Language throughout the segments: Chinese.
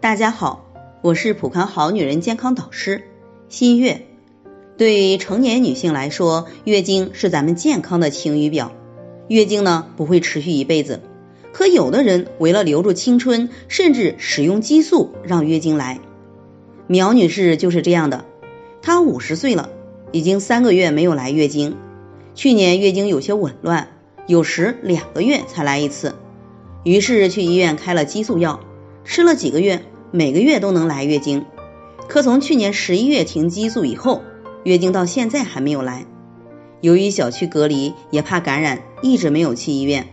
大家好，我是普康好女人健康导师新月。对成年女性来说，月经是咱们健康的晴雨表。月经呢不会持续一辈子，可有的人为了留住青春，甚至使用激素让月经来。苗女士就是这样的，她五十岁了，已经三个月没有来月经。去年月经有些紊乱，有时两个月才来一次，于是去医院开了激素药，吃了几个月。每个月都能来月经，可从去年十一月停激素以后，月经到现在还没有来。由于小区隔离，也怕感染，一直没有去医院。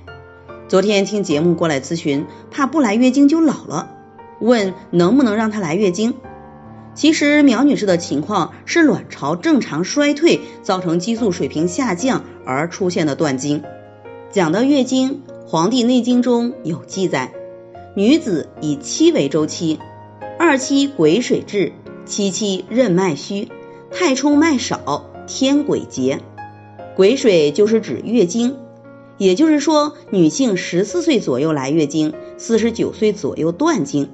昨天听节目过来咨询，怕不来月经就老了，问能不能让她来月经。其实苗女士的情况是卵巢正常衰退，造成激素水平下降而出现的断经。讲到月经，《黄帝内经》中有记载。女子以七为周期，二期癸水至，七期任脉虚，太冲脉少，天癸竭。癸水就是指月经，也就是说，女性十四岁左右来月经，四十九岁左右断经。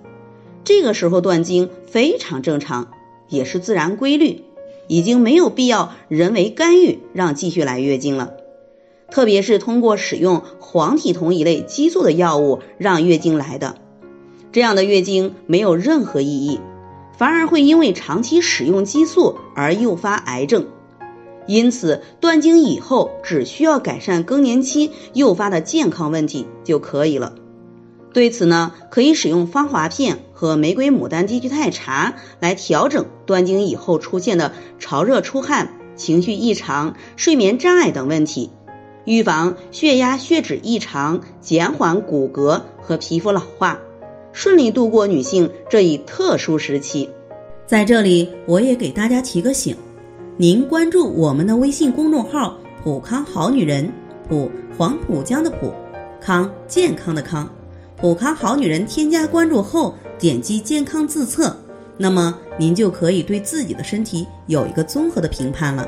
这个时候断经非常正常，也是自然规律，已经没有必要人为干预让继续来月经了。特别是通过使用黄体酮一类激素的药物让月经来的，这样的月经没有任何意义，反而会因为长期使用激素而诱发癌症。因此，断经以后只需要改善更年期诱发的健康问题就可以了。对此呢，可以使用芳华片和玫瑰牡丹低聚肽茶来调整断经以后出现的潮热出汗、情绪异常、睡眠障碍等问题。预防血压、血脂异常，减缓骨骼和皮肤老化，顺利度过女性这一特殊时期。在这里，我也给大家提个醒：您关注我们的微信公众号“普康好女人”，普黄浦江的浦，康健康的康，普康好女人。添加关注后，点击健康自测，那么您就可以对自己的身体有一个综合的评判了。